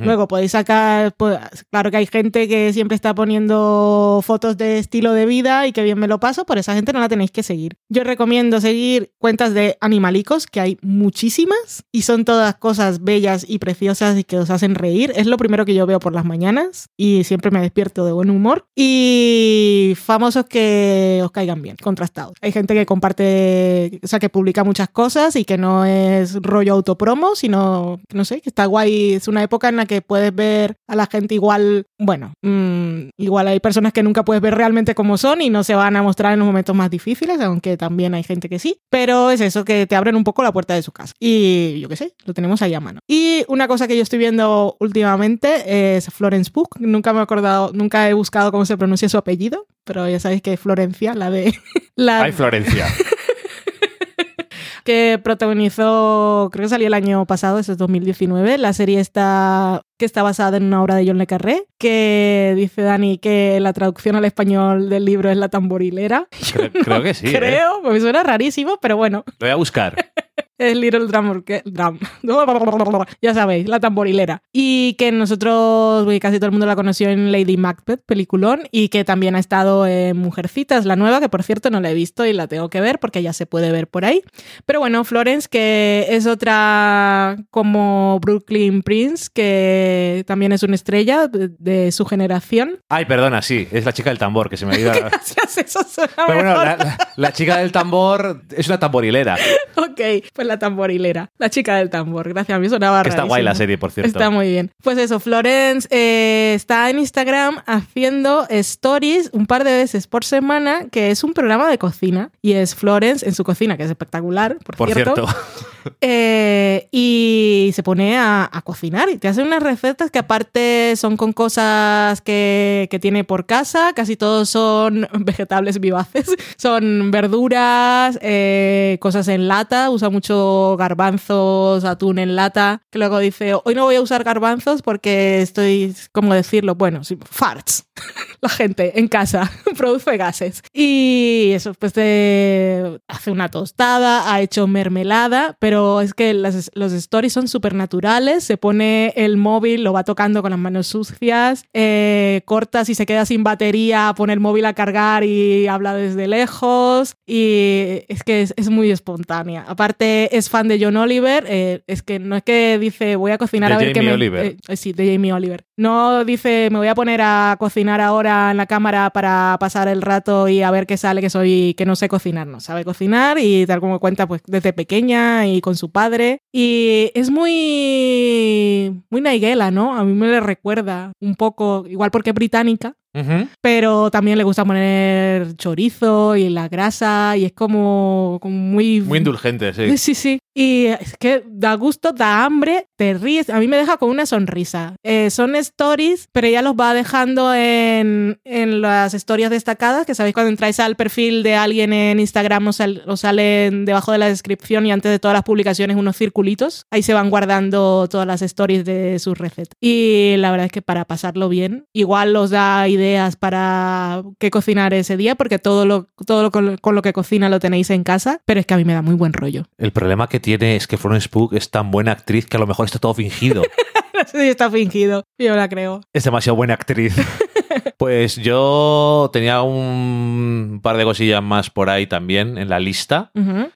Luego podéis sacar, pues, claro que hay gente que siempre está poniendo fotos de estilo de vida y que bien me lo paso, por esa gente no la tenéis que seguir. Yo recomiendo seguir cuentas de animalicos, que hay muchísimas y son todas cosas bellas y preciosas y que os hacen reír. Es lo primero que yo veo por las mañanas y siempre me despierto de buen humor. Y famosos que os caigan bien, contrastados. Hay gente que comparte, o sea, que publica muchas cosas y que no es rollo autopromo, sino, no sé, que está guay. Es una época en la que puedes ver a la gente igual, bueno, mm, igual hay personas que nunca puedes ver realmente cómo son y no se van a mostrar en los momentos más difíciles, aunque también hay gente que sí. Pero es eso, que te abren un poco la puerta de su casa. Y yo qué sé, lo tenemos ahí a mano. Y una cosa que yo estoy viendo últimamente es Florence Pugh. Nunca me he acordado, nunca he buscado cómo se pronuncia su apellido, pero ya sabéis que es Florencia, la de... La, Ay, Florencia. que protagonizó, creo que salió el año pasado, ese es 2019, la serie está que está basada en una obra de John Le Carré, que dice Dani que la traducción al español del libro es la tamborilera. Creo, creo que sí. ¿eh? Creo, pues me suena rarísimo, pero bueno. Lo voy a buscar. Es Little Drum, Drum. ya sabéis, la tamborilera. Y que nosotros, casi todo el mundo la conoció en Lady Macbeth, peliculón, y que también ha estado en Mujercitas, la nueva, que por cierto no la he visto y la tengo que ver porque ya se puede ver por ahí. Pero bueno, Florence, que es otra como Brooklyn Prince, que también es una estrella de, de su generación. Ay, perdona, sí, es la chica del tambor, que se me ha ido. Gracias, eso suena Pero bueno, la- la chica del tambor es una tamborilera. Ok, pues la tamborilera, la chica del tambor. Gracias, a mí sonaba Que está guay la serie, por cierto. Está muy bien. Pues eso, Florence eh, está en Instagram haciendo stories un par de veces por semana, que es un programa de cocina. Y es Florence en su cocina, que es espectacular, por, Por cierto. cierto. Eh, y se pone a, a cocinar y te hace unas recetas que aparte son con cosas que, que tiene por casa, casi todos son vegetables vivaces, son verduras, eh, cosas en lata, usa mucho garbanzos, atún en lata, que luego dice, hoy no voy a usar garbanzos porque estoy, ¿cómo decirlo? Bueno, farts. La gente en casa produce gases. Y eso, pues te hace una tostada, ha hecho mermelada, pero es que las- los stories son súper naturales. Se pone el móvil, lo va tocando con las manos sucias, eh, corta si se queda sin batería, pone el móvil a cargar y habla desde lejos. Y es que es, es muy espontánea. Aparte, es fan de John Oliver. eh, es que no es que dice voy a cocinar De a ver qué me. Oliver. eh, eh, sí, de Jamie Oliver. No dice me voy a poner a cocinar ahora en la cámara para pasar el rato y a ver qué sale que soy que no sé cocinar, no sabe cocinar y tal como cuenta pues desde pequeña y con su padre y es muy muy Naiguela, ¿no? A mí me le recuerda un poco igual porque es británica, Ujú. pero también le gusta poner chorizo y la grasa y es como, como muy Muy indulgente, sí. Sí, sí. Y es que da gusto, da hambre, te ríes. A mí me deja con una sonrisa. Eh, son stories, pero ella los va dejando en, en las historias destacadas, que sabéis cuando entráis al perfil de alguien en Instagram os, sal- os salen debajo de la descripción y antes de todas las publicaciones unos circulitos. Ahí se van guardando todas las stories de sus recetas. Y la verdad es que para pasarlo bien, igual os da ideas para qué cocinar ese día, porque todo lo, todo lo con, con lo que cocina lo tenéis en casa, pero es que a mí me da muy buen rollo. El problema que tiene es que Florence Pugh es tan buena actriz que a lo mejor está todo fingido. Sí, está fingido. Yo la creo. es demasiado buena actriz. Pues yo tenía un par de cosillas más por ahí también en la lista.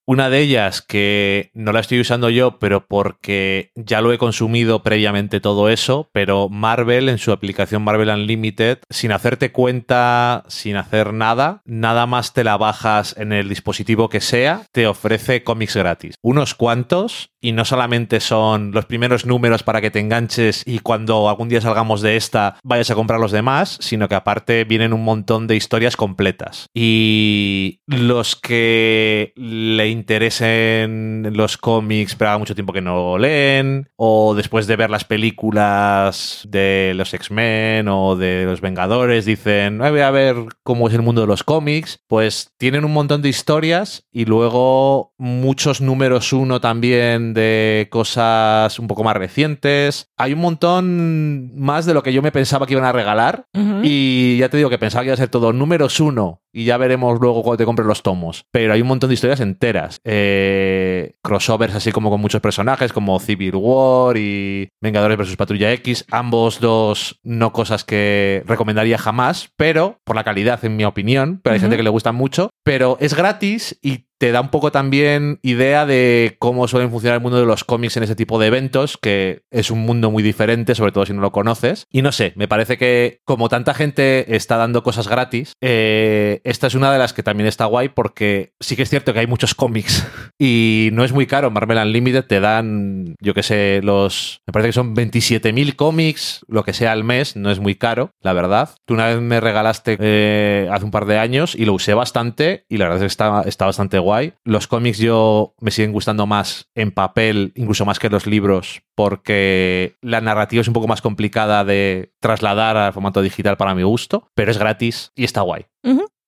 Una de ellas que no la estoy usando yo, pero porque ya lo he consumido previamente todo eso, pero Marvel en su aplicación Marvel Unlimited, sin hacerte cuenta, sin hacer nada, nada más te la bajas en el dispositivo que sea, te ofrece cómics gratis. Unos cuantos, y no solamente son los primeros números para que te enganches y cuando algún día salgamos de esta vayas a comprar los demás, sino que aparte vienen un montón de historias completas. Y los que le interesen los cómics, pero haga mucho tiempo que no leen, o después de ver las películas de los X-Men o de los Vengadores, dicen, "Ay, voy a ver cómo es el mundo de los cómics, pues tienen un montón de historias y luego muchos números uno también de cosas un poco más recientes. Hay un montón más de lo que yo me pensaba que iban a regalar. Y ya te digo que pensaba que iba a ser todo números uno y ya veremos luego cuando te compres los tomos. Pero hay un montón de historias enteras. Eh, crossovers así como con muchos personajes como Civil War y Vengadores vs. Patrulla X. Ambos dos no cosas que recomendaría jamás, pero por la calidad en mi opinión. Pero hay gente que le gusta mucho. Pero es gratis y te da un poco también idea de cómo suelen funcionar el mundo de los cómics en ese tipo de eventos, que es un mundo muy diferente, sobre todo si no lo conoces. Y no sé, me parece que como tanta gente está dando cosas gratis, eh, esta es una de las que también está guay porque sí que es cierto que hay muchos cómics y no es muy caro. Marvel Unlimited te dan, yo que sé, los... Me parece que son 27.000 cómics, lo que sea al mes, no es muy caro, la verdad. Tú una vez me regalaste eh, hace un par de años y lo usé bastante y la verdad es que está, está bastante guay. Los cómics yo me siguen gustando más en papel, incluso más que los libros, porque la narrativa es un poco más complicada de trasladar al formato digital para mi gusto, pero es gratis y está guay.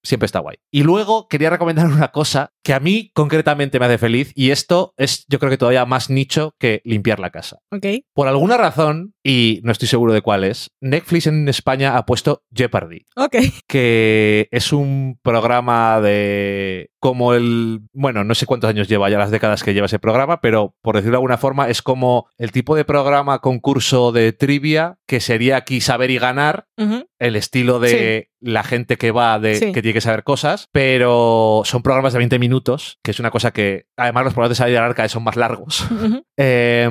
Siempre está guay. Y luego quería recomendar una cosa que a mí concretamente me hace feliz y esto es yo creo que todavía más nicho que limpiar la casa. Ok. Por alguna razón, y no estoy seguro de cuál es, Netflix en España ha puesto Jeopardy Ok. que es un programa de como el, bueno, no sé cuántos años lleva ya las décadas que lleva ese programa, pero por decirlo de alguna forma es como el tipo de programa concurso de trivia que sería aquí saber y ganar, el estilo de la gente que va, de Sí. que tiene que saber cosas, pero son programas de 20 minutos, que es una cosa que además los programas de salida larga son más largos. Eh,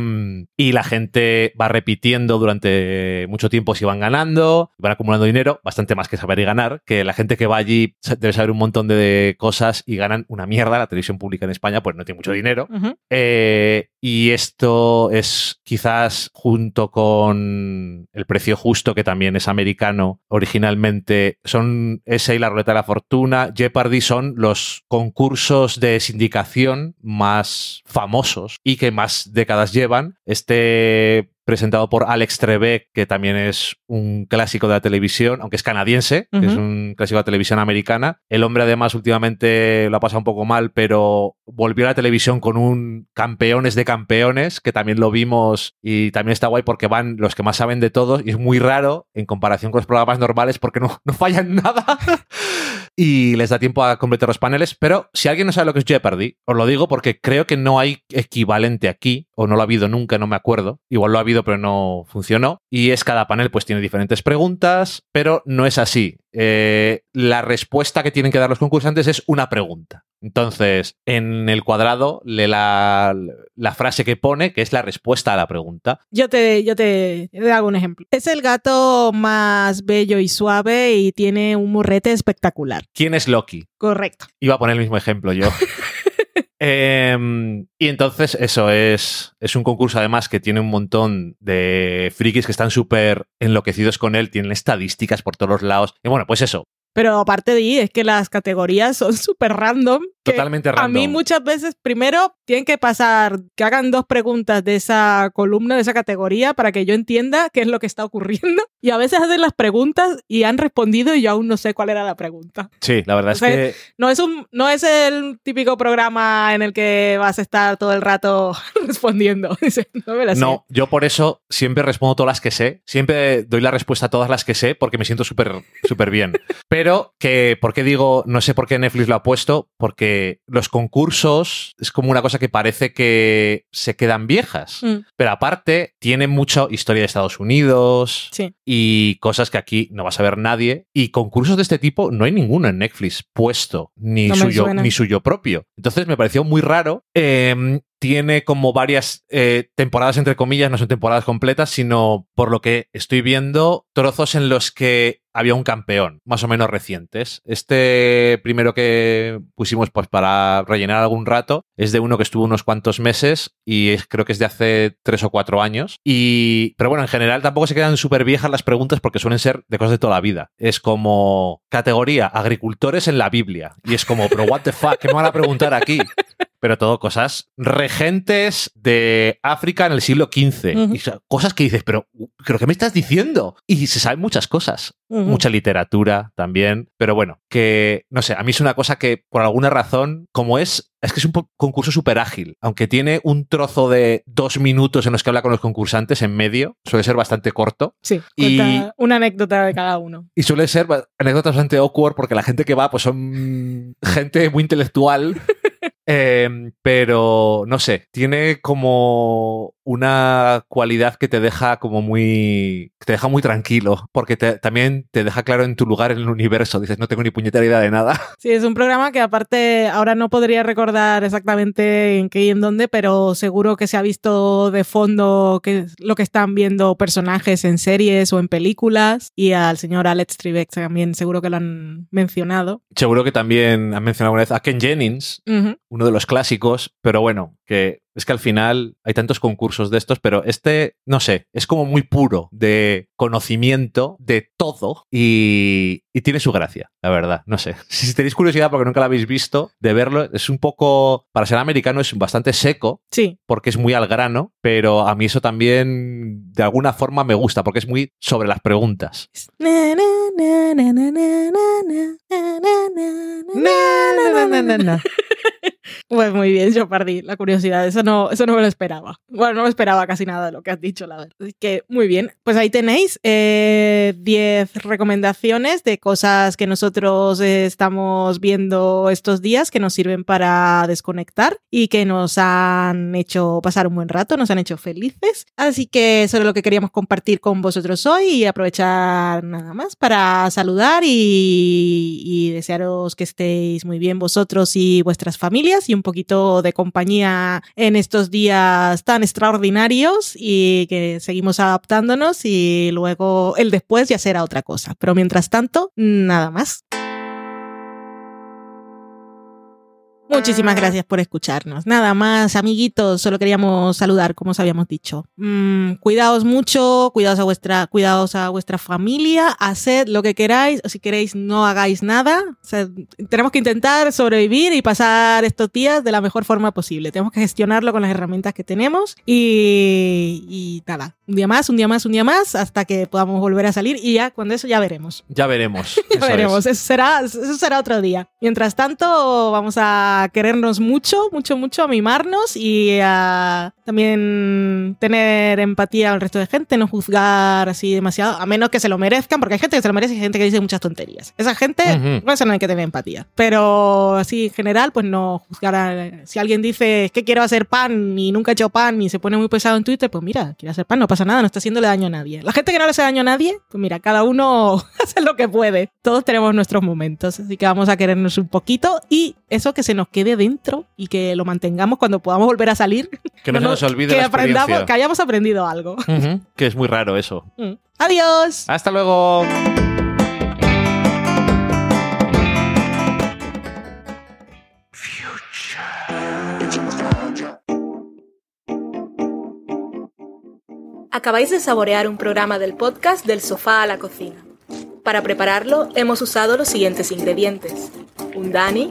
y la gente va repitiendo durante mucho tiempo si van ganando, van acumulando dinero, bastante más que saber y ganar, que la gente que va allí debe saber un montón de cosas y ganan una mierda. La televisión pública en España pues no tiene mucho dinero. Eh, y esto es quizás junto con el precio justo, que también es americano originalmente, son ese y la ruleta de la fortuna. Jeopardy son los concursos de sindicación más famosos y que más décadas llevan. Este presentado por Alex Trebek, que también es un clásico de la televisión, aunque es canadiense, es un clásico de la televisión americana. El hombre además últimamente lo ha pasado un poco mal, pero volvió a la televisión con un campeones de campeones, que también lo vimos y también está guay porque van los que más saben de todos y es muy raro en comparación con los programas normales porque no, no fallan nada. y les da tiempo a completar los paneles. Pero si alguien no sabe lo que es Jeopardy, os lo digo porque creo que no hay equivalente aquí, o no lo ha habido nunca, no me acuerdo. Igual lo ha habido, pero no funcionó. Y es cada panel, pues tiene diferentes preguntas, pero no es así. Eh, la respuesta que tienen que dar los concursantes es una pregunta. Entonces, en el cuadrado, lee la, la frase que pone, que es la respuesta a la pregunta. Yo te, yo te, te hago un ejemplo. Es el gato más bello y suave y tiene un morrete espectacular. ¿Quién es Loki? Correcto. Iba a poner el mismo ejemplo yo. Em, y entonces eso es, es un concurso además que tiene un montón de frikis que están súper enloquecidos con él, tienen estadísticas por todos los lados. Y bueno, pues eso, Pero aparte de ahí, es que las categorías son súper random. Totalmente A random. mí muchas veces, primero, tienen que pasar, que hagan dos preguntas de esa columna, de esa categoría, para que yo entienda qué es lo que está ocurriendo. Y a veces hacen las preguntas y han respondido y yo aún no sé cuál era la pregunta. Sí, la verdad O sea, es que No es, un, no es el típico programa en el que vas a estar todo el rato respondiendo. No me la no, yo por eso siempre respondo todas las que sé, siempre doy la respuesta a todas las que sé porque me siento súper súper bien. Pero que, ¿por qué digo, no sé por qué Netflix lo ha puesto? Porque los concursos es como una cosa que parece que se quedan viejas. Mm, Pero aparte, tiene mucha historia de Estados Unidos sí. y cosas que aquí no va a saber nadie. Y concursos de este tipo no hay ninguno en Netflix puesto, ni, No suyo, ni suyo propio. Entonces me pareció muy raro. Eh, tiene como varias eh, temporadas, entre comillas, no son temporadas completas, sino por lo que estoy viendo, trozos en los que había un campeón, más o menos recientes. Este primero que pusimos pues para rellenar algún rato es de uno que estuvo unos cuantos meses y creo que es de hace tres o cuatro años. Y, pero bueno, en general tampoco se quedan súper viejas las preguntas porque suelen ser de cosas de toda la vida. Es como categoría agricultores en la Biblia. Y es como, pero what the fuck, ¿qué me van a preguntar aquí? Pero todo cosas regentes de África en el siglo XV. Y cosas que dices, pero, ¿pero qué me estás diciendo? Y se saben muchas cosas. Mucha literatura también. Pero bueno, que no sé, a mí es una cosa que por alguna razón, como es, es que es un concurso súper ágil. Aunque tiene un trozo de dos minutos en los que habla con los concursantes en medio, suele ser bastante corto. Sí, Y- una anécdota de cada uno. Y suele ser anécdotas bastante awkward porque la gente que va pues son gente muy intelectual. Eh, pero no sé, tiene como una cualidad que te deja como muy. te deja muy tranquilo. Porque te- también te deja claro en tu lugar en el universo. Dices, no tengo ni puñetera idea de nada. Sí, es un programa que aparte ahora no podría recordar exactamente en qué y en dónde, pero seguro que se ha visto de fondo que lo que están viendo personajes en series o en películas y al señor Alex Trebek también seguro que lo han mencionado. Seguro que también han mencionado alguna vez a Ken Jennings, uno de los clásicos, pero bueno, que es que al final hay tantos concursos de estos, pero este, no sé, es como muy puro de conocimiento de todo y, y tiene su gracia, la verdad, no sé. Si tenéis curiosidad porque nunca lo habéis visto, de verlo, es un poco, para ser americano es bastante seco, Sí, porque es muy al grano, pero a mí eso también de alguna forma me gusta, porque es muy sobre las preguntas. Pues muy bien, yo perdí la curiosidad. Eso no, eso no me lo esperaba. Bueno, no me esperaba casi nada de lo que has dicho, la verdad. Así que muy bien. Pues ahí tenéis eh, 10 recomendaciones de cosas que nosotros estamos viendo estos días que nos sirven para desconectar y que nos han hecho pasar un buen rato, nos han hecho felices. Así que eso es lo que queríamos compartir con vosotros hoy y aprovechar nada más para saludar y desearos que estéis muy bien vosotros y vuestras familias un poquito de compañía en estos días tan extraordinarios y que seguimos adaptándonos y luego el después ya será otra cosa. Pero mientras tanto, nada más. Muchísimas gracias por escucharnos. Nada más, amiguitos, solo queríamos saludar, como os habíamos dicho. Mm, cuidaos mucho, cuidaos a vuestra, cuidaos a vuestra familia, haced lo que queráis, o si queréis no hagáis nada. tenemos que intentar sobrevivir y pasar estos días de la mejor forma posible. Tenemos que gestionarlo con las herramientas que tenemos y, y nada, un día más, un día más, un día más, hasta que podamos volver a salir y ya, cuando eso ya veremos. Ya veremos. ya veremos, eso será, eso será otro día. Mientras tanto, vamos a querernos mucho, mucho, mucho, a mimarnos y a también tener empatía al resto de gente, no juzgar así demasiado, a menos que se lo merezcan, porque hay gente que se lo merece y hay gente que dice muchas tonterías. Esa gente, no eso no hay que tener empatía. Pero así en general, pues no juzgar a, si alguien dice que quiero hacer pan y nunca he hecho pan y se pone muy pesado en Twitter, pues mira, quiere hacer pan, no pasa nada, no está haciéndole daño a nadie. La gente que no le hace daño a nadie, pues mira, cada uno hace lo que puede. Todos tenemos nuestros momentos, así que vamos a querernos un poquito y eso que se nos quede dentro y que lo mantengamos cuando podamos volver a salir. Que no, se nos olvide que aprendamos, que hayamos aprendido algo. que es muy raro eso. Mm. Adiós. Hasta luego. Acabáis de saborear un programa del podcast Del sofá a la cocina. Para prepararlo hemos usado los siguientes ingredientes. Un Dani,